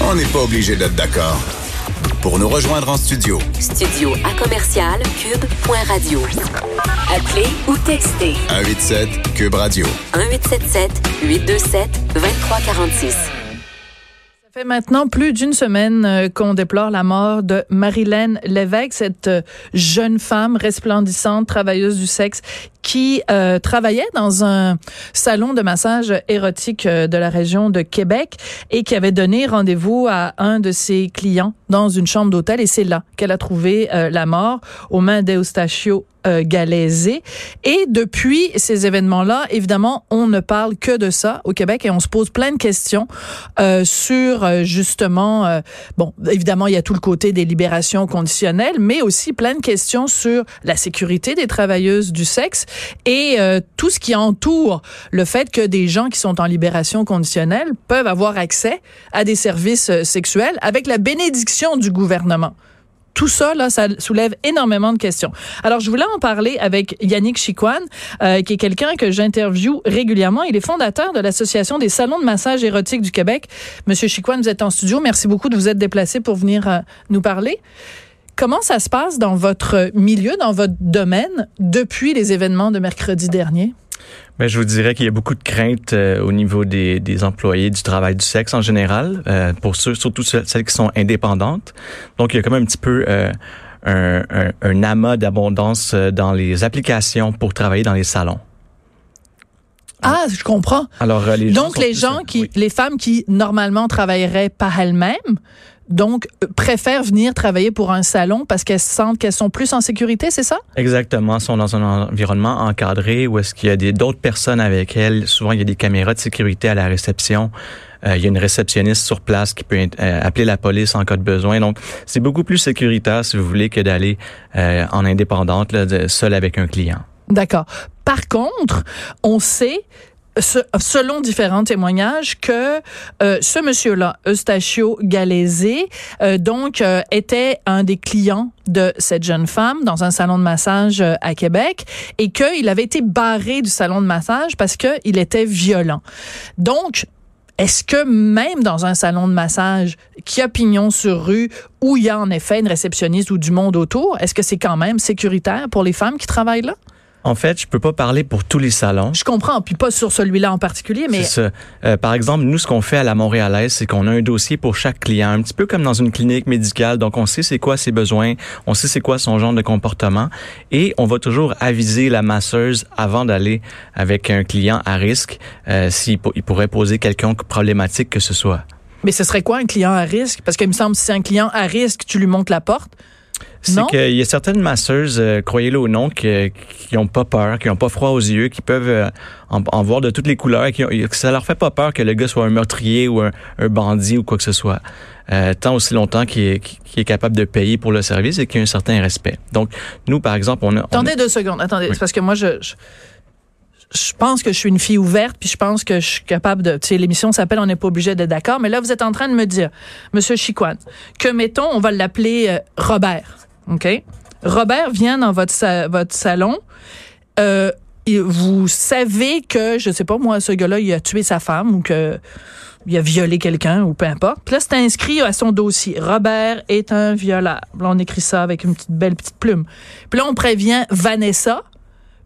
On n'est pas obligé d'être d'accord. Pour nous rejoindre en studio, Studio à commercial cube.radio. Appelez ou textez 187 Cube Radio. 1877 827 2346. Ça fait maintenant plus d'une semaine euh, qu'on déplore la mort de Marilyn Lévesque, cette euh, jeune femme resplendissante, travailleuse du sexe, qui euh, travaillait dans un salon de massage érotique euh, de la région de Québec et qui avait donné rendez-vous à un de ses clients dans une chambre d'hôtel. Et c'est là qu'elle a trouvé euh, la mort aux mains d'Eustachio euh, Galaisé. Et depuis ces événements-là, évidemment, on ne parle que de ça au Québec et on se pose plein de questions euh, sur euh, justement, euh, bon, évidemment, il y a tout le côté des libérations conditionnelles, mais aussi plein de questions sur la sécurité des travailleuses du sexe et euh, tout ce qui entoure le fait que des gens qui sont en libération conditionnelle peuvent avoir accès à des services euh, sexuels avec la bénédiction du gouvernement tout ça, là, ça soulève énormément de questions. Alors, je voulais en parler avec Yannick Chiquan, euh, qui est quelqu'un que j'interviewe régulièrement. Il est fondateur de l'Association des salons de massage érotique du Québec. Monsieur Chiquan, vous êtes en studio. Merci beaucoup de vous être déplacé pour venir euh, nous parler. Comment ça se passe dans votre milieu, dans votre domaine, depuis les événements de mercredi dernier? Ben, je vous dirais qu'il y a beaucoup de craintes euh, au niveau des, des employés du travail du sexe en général, euh, pour ceux, surtout ce- celles qui sont indépendantes. Donc, il y a quand même un petit peu euh, un, un, un amas d'abondance dans les applications pour travailler dans les salons. Ah, je comprends. Alors, les gens Donc, les gens qui, oui. les femmes qui normalement travailleraient par elles-mêmes, donc euh, préfèrent venir travailler pour un salon parce qu'elles sentent qu'elles sont plus en sécurité, c'est ça? Exactement, sont dans un environnement encadré où est-ce qu'il y a des d'autres personnes avec elles. Souvent, il y a des caméras de sécurité à la réception. Euh, il y a une réceptionniste sur place qui peut euh, appeler la police en cas de besoin. Donc, c'est beaucoup plus sécuritaire, si vous voulez, que d'aller euh, en indépendante, là, de- seul avec un client. D'accord. Par contre, on sait se- selon différents témoignages que euh, ce monsieur-là, Eustachio Galaisé, euh, donc euh, était un des clients de cette jeune femme dans un salon de massage euh, à Québec et qu'il avait été barré du salon de massage parce qu'il était violent. Donc, est-ce que même dans un salon de massage qui a pignon sur rue, où il y a en effet une réceptionniste ou du monde autour, est-ce que c'est quand même sécuritaire pour les femmes qui travaillent là? En fait, je peux pas parler pour tous les salons. Je comprends, puis pas sur celui-là en particulier, mais ça. Euh, par exemple, nous, ce qu'on fait à la Montréalaise, c'est qu'on a un dossier pour chaque client, un petit peu comme dans une clinique médicale. Donc, on sait c'est quoi ses besoins, on sait c'est quoi son genre de comportement, et on va toujours aviser la masseuse avant d'aller avec un client à risque euh, s'il po- il pourrait poser quelconque problématique que ce soit. mais ce serait quoi un client à risque? Parce qu'il me semble que si c'est un client à risque, tu lui montes la porte. C'est qu'il y a certaines masseuses, euh, croyez-le ou non, qui qui ont pas peur, qui ont pas froid aux yeux, qui peuvent euh, en, en voir de toutes les couleurs, et qui ont- que ça leur fait pas peur que le gars soit un meurtrier ou un, un bandit ou quoi que ce soit. Euh, tant aussi longtemps qu'il est, est capable de payer pour le service et qu'il y a un certain respect. Donc, nous, par exemple, on a... on a- Attendez deux secondes, attendez, Oui. c'est parce que moi, je, je, je pense que je suis une fille ouverte, puis je pense que je suis capable de... Tu sais, l'émission s'appelle On n'est pas obligé d'être d'accord, mais là, vous êtes en train de me dire, Monsieur Chiquan, que, mettons, on va l'appeler euh, Robert, OK? Robert vient dans votre, votre salon, euh, vous savez que, je sais pas moi, ce gars-là, il a tué sa femme ou que il a violé quelqu'un ou peu importe. Puis là, c'est inscrit à son dossier. Robert est un violeur. Là, on écrit ça avec une petite belle petite plume. Puis là, on prévient Vanessa.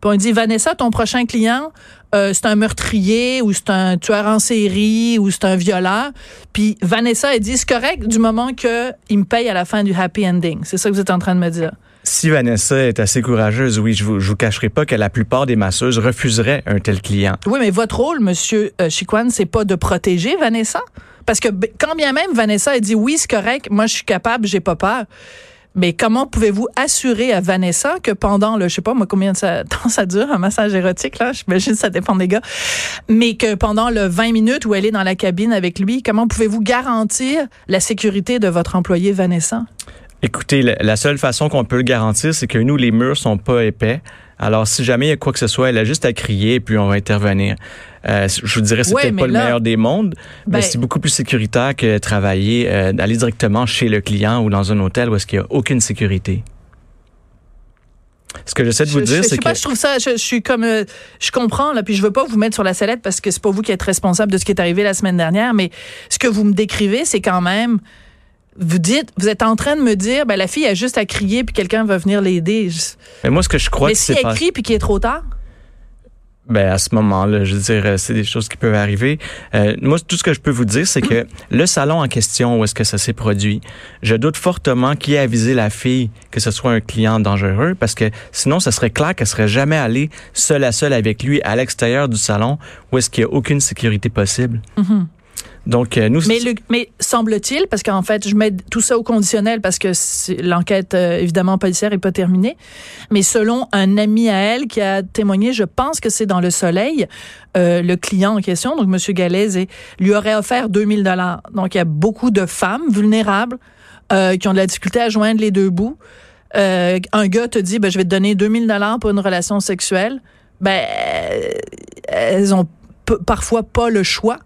Puis on dit, Vanessa, ton prochain client, euh, c'est un meurtrier ou c'est un tueur en série ou c'est un violeur. Puis Vanessa, elle dit, c'est correct du moment que il me paye à la fin du happy ending. C'est ça que vous êtes en train de me dire. Si Vanessa est assez courageuse, oui, je vous, je vous cacherai pas que la plupart des masseuses refuseraient un tel client. Oui, mais votre rôle, Monsieur euh, Chiquan, c'est pas de protéger Vanessa, parce que quand bien même Vanessa a dit oui, c'est correct, moi je suis capable, j'ai pas peur. Mais comment pouvez-vous assurer à Vanessa que pendant le, je sais pas moi combien de temps ça dure un massage érotique là, j'imagine ça dépend des gars, mais que pendant le 20 minutes où elle est dans la cabine avec lui, comment pouvez-vous garantir la sécurité de votre employé Vanessa? Écoutez, la seule façon qu'on peut le garantir, c'est que nous, les murs sont pas épais. Alors, si jamais il y a quoi que ce soit, elle a juste à crier et puis on va intervenir. Euh, je vous dirais, c'est peut-être pas le meilleur des mondes, mais ben c'est beaucoup plus sécuritaire que travailler, euh, d'aller directement chez le client ou dans un hôtel où est-ce qu'il n'y a aucune sécurité. Ce que j'essaie de vous dire, c'est que pas, je trouve ça, je, suis comme, euh, je comprends là, puis je veux pas vous mettre sur la sellette parce que c'est pas vous qui êtes responsable de ce qui est arrivé la semaine dernière, mais ce que vous me décrivez, c'est quand même vous dites, vous êtes en train de me dire, ben la fille a juste à crier puis quelqu'un va venir l'aider. Mais moi, ce que je crois mais si elle crie puis qu'il est trop tard? Ben à ce moment-là, je veux dire, euh, c'est des choses qui peuvent arriver. Euh, moi, tout ce que je peux vous dire, c'est que le salon en question où est-ce que ça s'est produit, je doute fortement qui a avisé la fille que ce soit un client dangereux, parce que sinon, ça serait clair qu'elle serait jamais allée seule à seule avec lui à l'extérieur du salon où est-ce qu'il n'y a aucune sécurité possible. Mm-hmm. Donc, euh, nous. Mais, mais semble-t-il, parce qu'en fait, je mets tout ça au conditionnel parce que l'enquête, euh, évidemment, policière n'est pas terminée. Mais selon un ami à elle qui a témoigné, je pense que c'est dans le Soleil, euh, le client en question, donc M. Galaise, lui aurait offert 2000 dollars. Donc, il y a beaucoup de femmes vulnérables qui ont de la difficulté à joindre les deux bouts. un gars te dit, ben, je vais te donner 2000 dollars pour une relation sexuelle. Ben, elles ont parfois pas le choix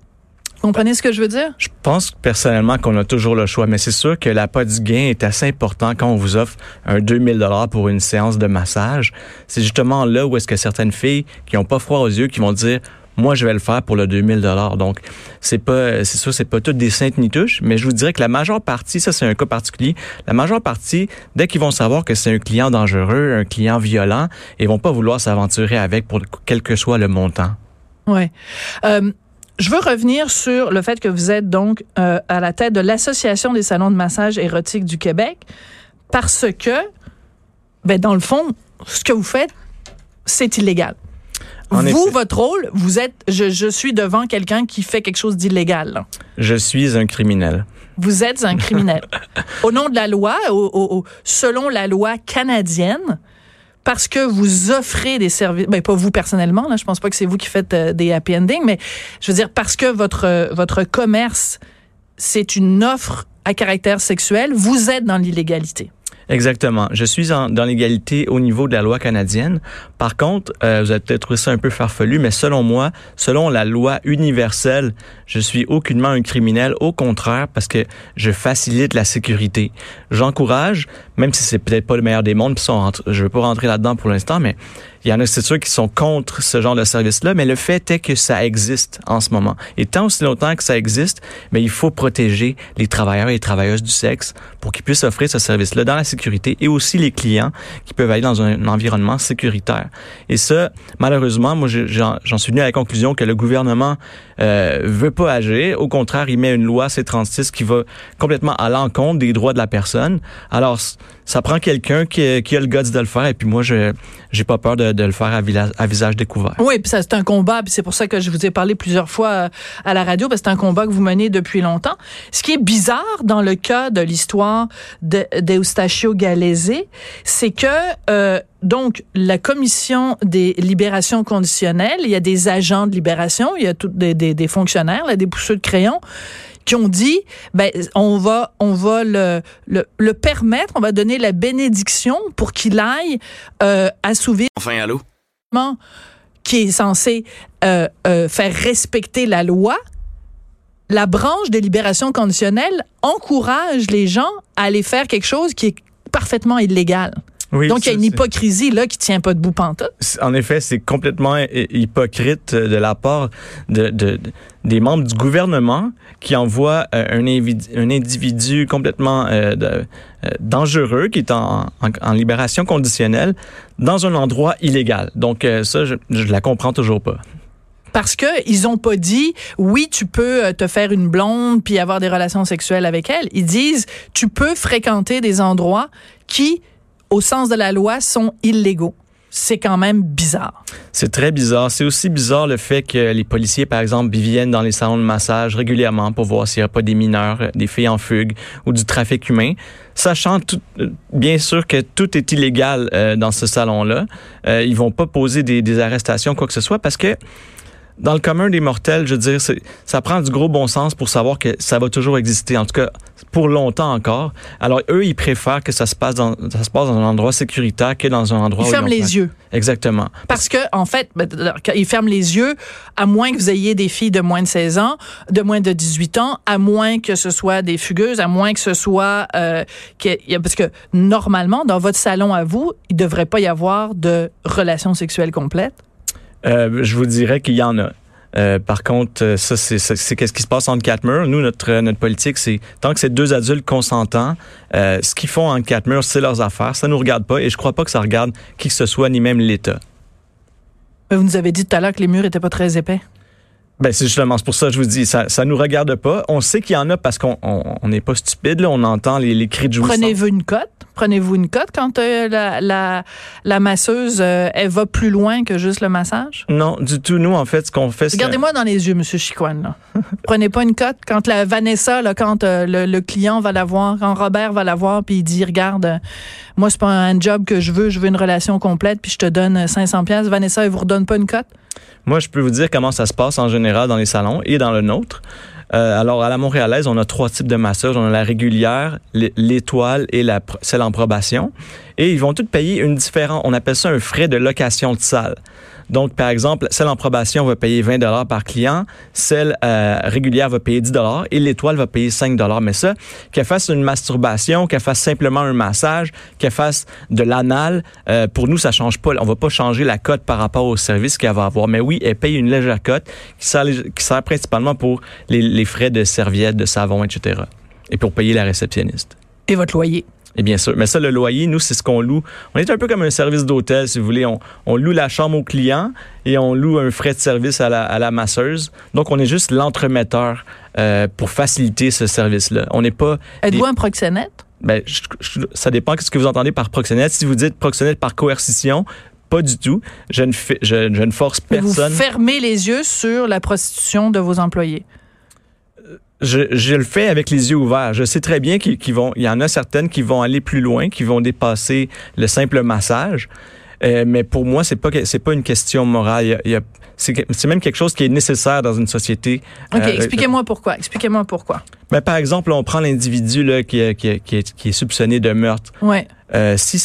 comprenez ce que je veux dire? Je pense personnellement qu'on a toujours le choix, mais c'est sûr que la pas du gain est assez important quand on vous offre un 2000 dollars pour une séance de massage. C'est justement là où est-ce que certaines filles qui ont pas froid aux yeux qui vont dire moi je vais le faire pour le 2000 dollars. Donc c'est pas c'est sûr c'est pas toutes des saintes ni touches, mais je vous dirais que la majeure partie ça c'est un cas particulier, la majeure partie dès qu'ils vont savoir que c'est un client dangereux, un client violent, ils vont pas vouloir s'aventurer avec pour quel que soit le montant. Ouais. Euh, je veux revenir sur le fait que vous êtes donc euh, à la tête de l'Association des salons de massage érotique du Québec parce que, ben, dans le fond, ce que vous faites, c'est illégal. vous, votre rôle, vous êtes, je, suis devant quelqu'un qui fait quelque chose d'illégal. Je suis un criminel. Vous êtes un criminel. au nom de la loi, selon la loi canadienne, parce que vous offrez des services, ben pas vous personnellement, là, je pense pas que c'est vous qui faites euh, des happy endings, mais je veux dire parce que votre euh, votre commerce c'est une offre à caractère sexuel, vous êtes dans l'illégalité. Exactement. Je suis dans l'égalité au niveau de la loi canadienne. Par contre, euh, vous avez peut-être trouvé ça un peu farfelu, mais selon moi, selon la loi universelle, je suis aucunement un criminel. Au contraire, parce que je facilite la sécurité. J'encourage, même si c'est peut-être pas le meilleur des mondes, je veux pas rentrer là-dedans pour l'instant, mais il y en a, c'est sûr, qui sont contre ce genre de service-là, mais le fait est que ça existe en ce moment. Et tant aussi longtemps que ça existe, mais il faut protéger les travailleurs et les travailleuses du sexe pour qu'ils puissent offrir ce service-là dans la sécurité et aussi les clients qui peuvent aller dans un environnement sécuritaire. Et ça, malheureusement, moi, j'en suis venu à la conclusion que le gouvernement euh, veut pas agir. Au contraire, il met une loi C-36 qui va complètement à l'encontre des droits de la personne. Alors, ça prend quelqu'un qui, qui, a le guts de le faire. Et puis moi, je j'ai pas peur de, de, le faire à, visage découvert. Oui, puis ça c'est un combat. Puis c'est pour ça que je vous ai parlé plusieurs fois euh, à la radio. Parce que c'est un combat que vous menez depuis longtemps. Ce qui est bizarre dans le cas de l'histoire d'Eustachio Galese, c'est que euh, donc, la commission des libérations conditionnelles, il y a des agents de libération, il y a tout, des, des, des fonctionnaires, là, des pousseux de crayon, qui ont dit, ben, on va, on va le, le, le permettre, on va donner la bénédiction pour qu'il aille euh, assouvir. Enfin, allô? Qui est censé euh, euh, faire respecter la loi. La branche de libération conditionnelle encourage les gens à aller faire quelque chose qui est parfaitement illégal. Donc, il y a une hypocrisie là qui tient pas debout pantoute. En effet, c'est complètement hypocrite de la part de, de, des membres du gouvernement qui envoient euh, un, un individu complètement euh, euh, dangereux qui est en, en, libération conditionnelle dans un endroit illégal. Donc, ça, je, je la comprends toujours pas parce que ils ont pas dit oui tu peux te faire une blonde puis avoir des relations sexuelles avec elle ils disent tu peux fréquenter des endroits qui au sens de la loi, sont illégaux. c'est quand même bizarre. C'est très bizarre. C'est aussi bizarre le fait que les policiers, par exemple, viennent dans les salons de massage régulièrement pour voir s'il n'y a pas des mineurs, euh, des filles en fugue ou du trafic humain, sachant tout, euh, bien sûr que tout est illégal euh, dans ce salon-là. Euh, ils vont pas poser des, des arrestations, quoi que ce soit, parce que dans le commun des mortels, je veux dire, ça prend du gros bon sens pour savoir que ça va toujours exister, en tout cas pour longtemps encore. Alors eux, ils préfèrent que ça se passe dans ça se passe dans un endroit sécuritaire que dans un endroit ils où ferment ils les yeux. Exactement. Parce que, en fait, ben, ils ferment les yeux, à moins que vous ayez des filles de moins de 16 ans, de moins de 18 ans, à moins que ce soit des fugueuses, à moins que ce soit... Euh, a- parce que, normalement, dans votre salon à vous, il devrait pas y avoir de relations sexuelles complètes. Euh, je vous dirais qu'il y en a. Euh, par contre, euh, ça, c'est qu'est-ce qui se passe entre quatre murs. Nous, notre, euh, notre politique, c'est tant que c'est deux adultes consentants, euh, ce qu'ils font entre quatre murs, c'est leurs affaires. Ça nous regarde pas et je crois pas que ça regarde qui que ce soit, ni même l'État. Mais Vous nous avez dit tout à l'heure que les murs étaient pas très épais. Ben, c'est justement, c'est pour ça que je vous dis, ça, ça nous regarde pas. On sait qu'il y en a parce qu'on on on n'est pas stupide, là. On entend les, les cris de jouissance. Prenez-vous une cote? Prenez-vous une cote quand euh, la, la, la masseuse, euh, elle va plus loin que juste le massage? Non, du tout. Nous, en fait, ce qu'on fait, c'est... Regardez-moi dans les yeux, Monsieur Chicoine. Là. Prenez pas une cote. Quand la Vanessa, là, quand euh, le, le client va la voir, quand Robert va la voir, puis il dit, regarde, euh, moi c'est pas un job que je veux, je veux une relation complète, puis je te donne euh, 500 pièces. Vanessa, elle vous redonne pas une cote? Moi, je peux vous dire comment ça se passe en général dans les salons et dans le nôtre. Euh, alors, à la Montréalaise, on a trois types de masseurs. On a la régulière, l'é- l'étoile et celle en probation. Et ils vont toutes payer une différente, on appelle ça un frais de location de salle. Donc, par exemple, celle en probation va payer 20 dollars par client, celle euh, régulière va payer 10 dollars et l'étoile va payer 5 dollars. Mais ça, qu'elle fasse une masturbation, qu'elle fasse simplement un massage, qu'elle fasse de l'anal, euh, pour nous, ça change pas. On va pas changer la cote par rapport au service qu'elle va avoir. Mais oui, elle paye une légère cote qui sert, principalement pour les, les frais de serviettes, de savon, etc. Et pour payer la réceptionniste. et votre loyer? Et bien sûr. Mais ça, le loyer, nous, c'est ce qu'on loue. On est un peu comme un service d'hôtel, si vous voulez. On, on loue la chambre au client et on loue un frais de service à la, à la masseuse. Donc, on est juste l'entremetteur euh, pour faciliter ce service-là. On n'est pas... Êtes-vous des- un proxénète? ben, je- je- ça dépend de ce que vous entendez par proxénète. Si vous dites proxénète par coercition, pas du tout. Je ne, fais- je, je ne force Mais Vous personne. fermez les yeux sur la prostitution de vos employés. Je, je le fais avec les yeux ouverts. Je sais très bien qu'il qu'il vont, il y en a certaines qui vont aller plus loin, qui vont dépasser le simple massage. Euh, mais pour moi, c'est pas c'est pas une question morale. Il y a- c'est même quelque chose qui est nécessaire dans une société. OK, Euh, expliquez-moi pourquoi. Expliquez-moi pourquoi. ben, par exemple, on prend l'individu là qui, est- qui, est- qui, est, qui est soupçonné de meurtre. Ouais. Euh, si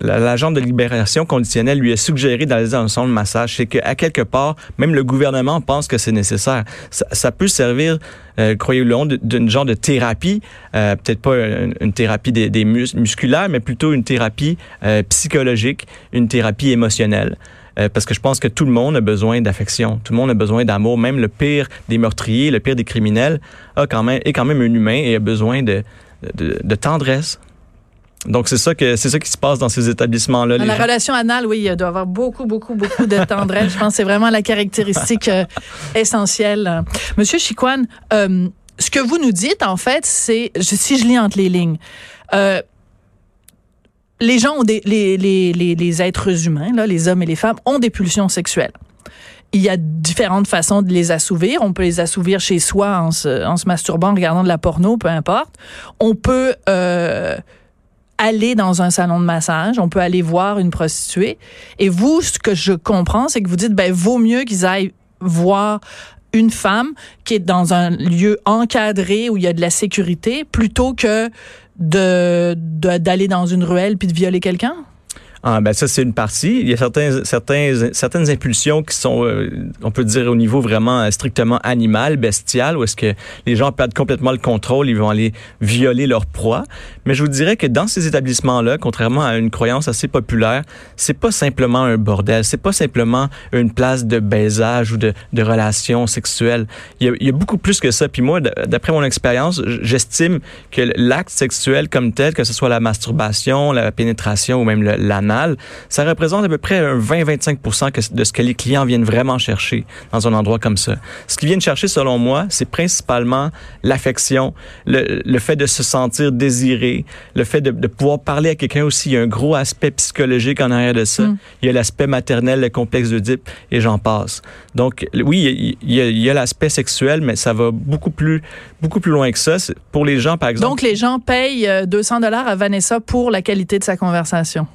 l'agent de libération conditionnelle lui a suggéré d'aller dans de massage, c'est qu'à quelque part, même le gouvernement pense que c'est nécessaire. Ça, peut servir, euh, croyez-le, d'une genre de thérapie, euh, peut-être pas une, thérapie des, des mus- musculaires, mais plutôt une thérapie psychologique, une thérapie émotionnelle. Parce que je pense que tout le monde a besoin d'affection, tout le monde a besoin d'amour, même le pire des meurtriers, le pire des criminels a quand même est quand même un humain et a besoin de, de tendresse. Donc c'est ça que c'est ça qui se passe dans ces établissements-là. Dans la gens- relation anale, oui, il doit y avoir beaucoup, beaucoup, beaucoup de tendresse. Je pense que c'est vraiment la caractéristique euh, essentielle. Monsieur Chiquan, euh, ce que vous nous dites, en fait, c'est, je- si je lis entre les lignes, euh, les gens ont des, les, les, les, les êtres humains, là, les hommes et les femmes, ont des pulsions sexuelles. Il y a différentes façons de les assouvir. On peut les assouvir chez soi en se, en se masturbant, en regardant de la porno, peu importe. On peut aller dans un salon de massage, on peut aller voir une prostituée. Et vous, ce que je comprends, c'est que vous dites, ben, vaut mieux qu'ils aillent voir une femme qui est dans un lieu encadré où il y a de la sécurité plutôt que de d'aller dans une ruelle puis de violer quelqu'un? Ah, ben ça c'est une partie. Il y a certains, certains, certaines impulsions qui sont, euh, on peut dire au niveau vraiment euh, strictement animal, bestial, où est-ce que les gens perdent complètement le contrôle, ils vont aller violer leur proie. Mais je vous dirais que dans ces établissements-là, contrairement à une croyance assez populaire, c'est pas simplement un bordel, c'est pas simplement une place de baisage ou de, de relations sexuelles. Il y, a, beaucoup plus que ça. Puis moi, d'après mon expérience, j'estime que l'acte sexuel comme tel, que ce soit la masturbation, la pénétration ou même l'anal, ça représente à peu près un 20-25 de ce que les clients viennent vraiment chercher dans un endroit comme ça. Ce qu'ils viennent chercher, selon moi, c'est principalement l'affection, le, le, fait de se sentir désiré, le fait de, de pouvoir parler à quelqu'un aussi. Il y a un gros aspect psychologique en arrière de ça. Mm. Il y a l'aspect maternel, le complexe d'Oedipe, et j'en passe. Donc, oui, il y a, y a l'aspect sexuel, mais ça va beaucoup plus, beaucoup plus loin que ça. Pour les gens, par exemple. Donc, les gens payent 200 euh, dollars à Vanessa pour la qualité de sa conversation.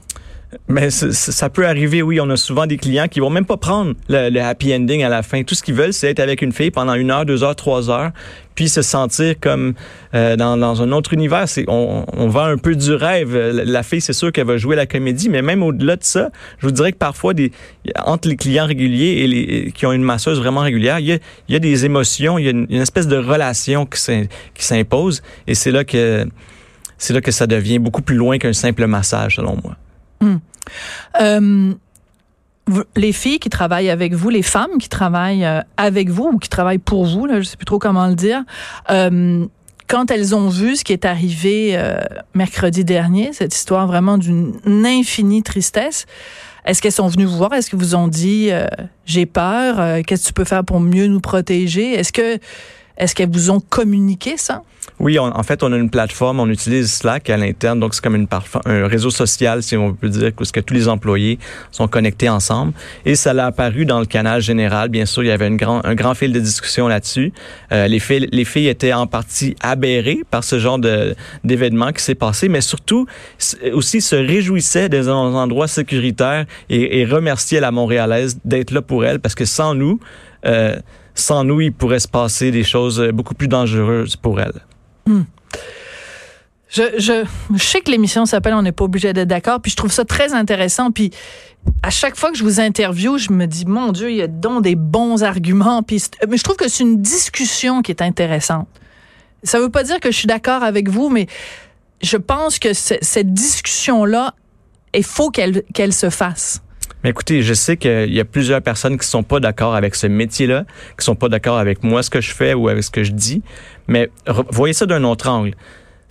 Mais ça peut arriver, oui. On a souvent des clients qui vont même pas prendre le, happy ending à la fin. Tout ce qu'ils veulent, c'est être avec une fille pendant une heure, deux heures, trois heures, puis se sentir comme euh, dans, dans, un autre univers. On, on vend un peu du rêve. La fille, c'est sûr qu'elle va jouer la comédie, mais même au-delà de ça, je vous dirais que parfois, des, entre les clients réguliers et les qui ont une masseuse vraiment régulière, il y a, il y a des émotions, il y a une, une espèce de relation qui s'impose, et c'est là que c'est là que ça devient beaucoup plus loin qu'un simple massage, selon moi. Hum. Euh, les filles qui travaillent avec vous, les femmes qui travaillent euh, avec vous ou qui travaillent pour vous, là, je sais plus trop comment le dire, euh, quand elles ont vu ce qui est arrivé mercredi dernier, cette histoire vraiment d'une infinie tristesse, est-ce qu'elles sont venues vous voir? Est-ce que vous ont dit j'ai peur? Qu'est-ce que tu peux faire pour mieux nous protéger? Est-ce que est-ce qu'elles vous ont communiqué ça? Oui, en fait, on a une plateforme, on utilise Slack à l'interne, donc c'est comme une un réseau social, si on peut dire, parce que tous les employés sont connectés ensemble. Et ça l'a apparu dans le canal général. Bien sûr, il y avait une grand, un grand fil de discussion là-dessus. Euh, les, filles, les filles étaient en partie aberrées par ce genre d'événement qui s'est passé, mais surtout aussi se réjouissaient des endroits sécuritaires et, et remerciaient la Montréalaise d'être là pour elle, parce que sans nous, euh, sans nous, il pourrait se passer des choses beaucoup plus dangereuses pour elle. Hmm. Je, sais que l'émission s'appelle On n'est pas obligé d'être d'accord, puis je trouve ça très intéressant. Puis à chaque fois que je vous interviewe, je me dis mon Dieu, il y a donc des bons arguments. Puis mais je trouve que c'est une discussion qui est intéressante. Ça veut pas dire que je suis d'accord avec vous, mais je pense que cette discussion là, il faut qu'elle qu'elle se fasse. Mais écoutez, je sais qu'il y a plusieurs personnes qui sont pas d'accord avec ce métier-là, qui sont pas d'accord avec moi, ce que je fais ou avec ce que je dis. Mais voyez ça d'un autre angle.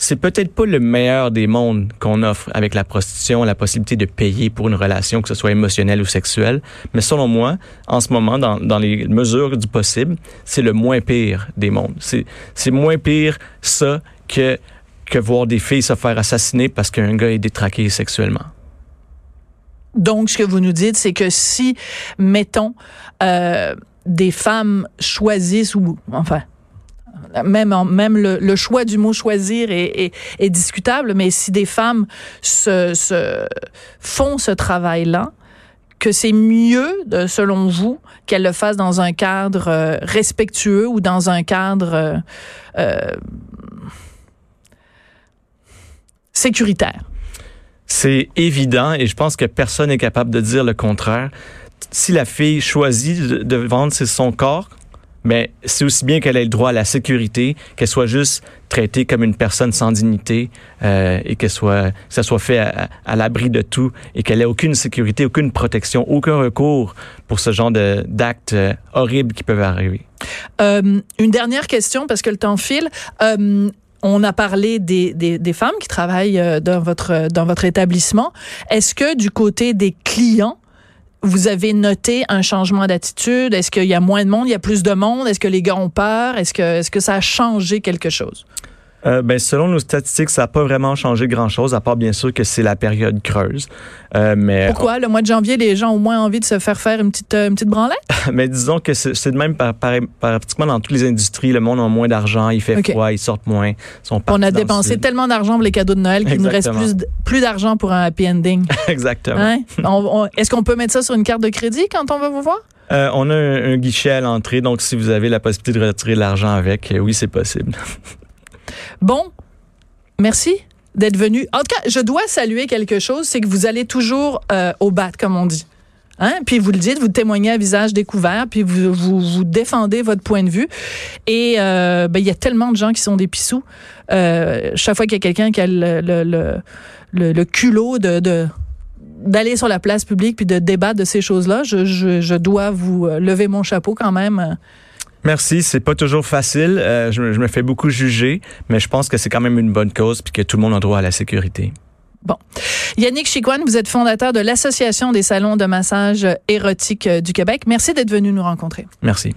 C'est peut-être pas le meilleur des mondes qu'on offre avec la prostitution, la possibilité de payer pour une relation, que ce soit émotionnelle ou sexuelle. Mais selon moi, en ce moment, dans, dans les mesures du possible, c'est le moins pire des mondes. C'est, moins pire ça que, que voir des filles se faire assassiner parce qu'un gars est détraqué sexuellement. Donc, ce que vous nous dites, c'est que si, mettons, euh, des femmes choisissent ou, enfin, même, le, choix du mot choisir est, discutable, mais si des femmes se font ce travail-là, que c'est mieux, selon vous, qu'elles le fassent dans un cadre euh, respectueux ou dans un cadre euh, euh sécuritaire? C'est évident et je pense que personne n'est capable de dire le contraire. Si la fille choisit de, vendre son corps, mais c'est aussi bien qu'elle ait le droit à la sécurité, qu'elle soit juste traitée comme une personne sans dignité euh, et que soit ça soit fait à, l'abri de tout et qu'elle ait aucune sécurité, aucune protection, aucun recours pour ce genre d'actes euh, horribles qui peuvent arriver. Euh, une dernière question parce que le temps file. Euh, on a parlé des, des, des, femmes qui travaillent euh, dans votre, dans votre établissement. Est-ce que du côté des clients, vous avez noté un changement d'attitude? Est-ce qu'il y a moins de monde? Il y a plus de monde? Est-ce que les gars ont peur? Est-ce que, est-ce que ça a changé quelque chose? Euh, ben, selon nos statistiques, ça n'a pas vraiment changé grand-chose, à part bien sûr que c'est la période creuse. Euh, mais Pourquoi? Le mois de janvier, les gens ont moins envie de se faire faire une petite, euh, une petite branlette? mais disons que c'est de même par, pratiquement dans toutes les industries. Le monde a moins d'argent, il fait froid, ils sortent moins. Sont On a dépensé tellement d'argent pour les cadeaux de Noël qu'il nous reste plus, plus d'argent pour un happy ending. Exactement. Hein? Est-ce qu'on peut mettre ça sur une carte de crédit quand on va vous voir? Euh, on a un, un, guichet à l'entrée, donc si vous avez la possibilité de retirer l'argent avec, oui, c'est possible. Bon, merci d'être venu. En tout cas, je dois saluer quelque chose, c'est que vous allez toujours euh, au bat, comme on dit. Hein? Puis vous le dites, vous témoignez à visage découvert, puis vous, vous, défendez votre point de vue. Et euh, ben, il y a tellement de gens qui sont des pissous. Euh, chaque fois qu'il y a quelqu'un qui a le, culot d'aller sur la place publique puis de débattre de ces choses-là, je dois vous lever mon chapeau quand même. Merci, c'est pas toujours facile. Euh, je, me fais beaucoup juger, mais je pense que c'est quand même une bonne cause puis que tout le monde a droit à la sécurité. Bon. Yannick Chicoine, vous êtes fondateur de l'Association des salons de massage érotique euh, du Québec. Merci d'être venu nous rencontrer. Merci.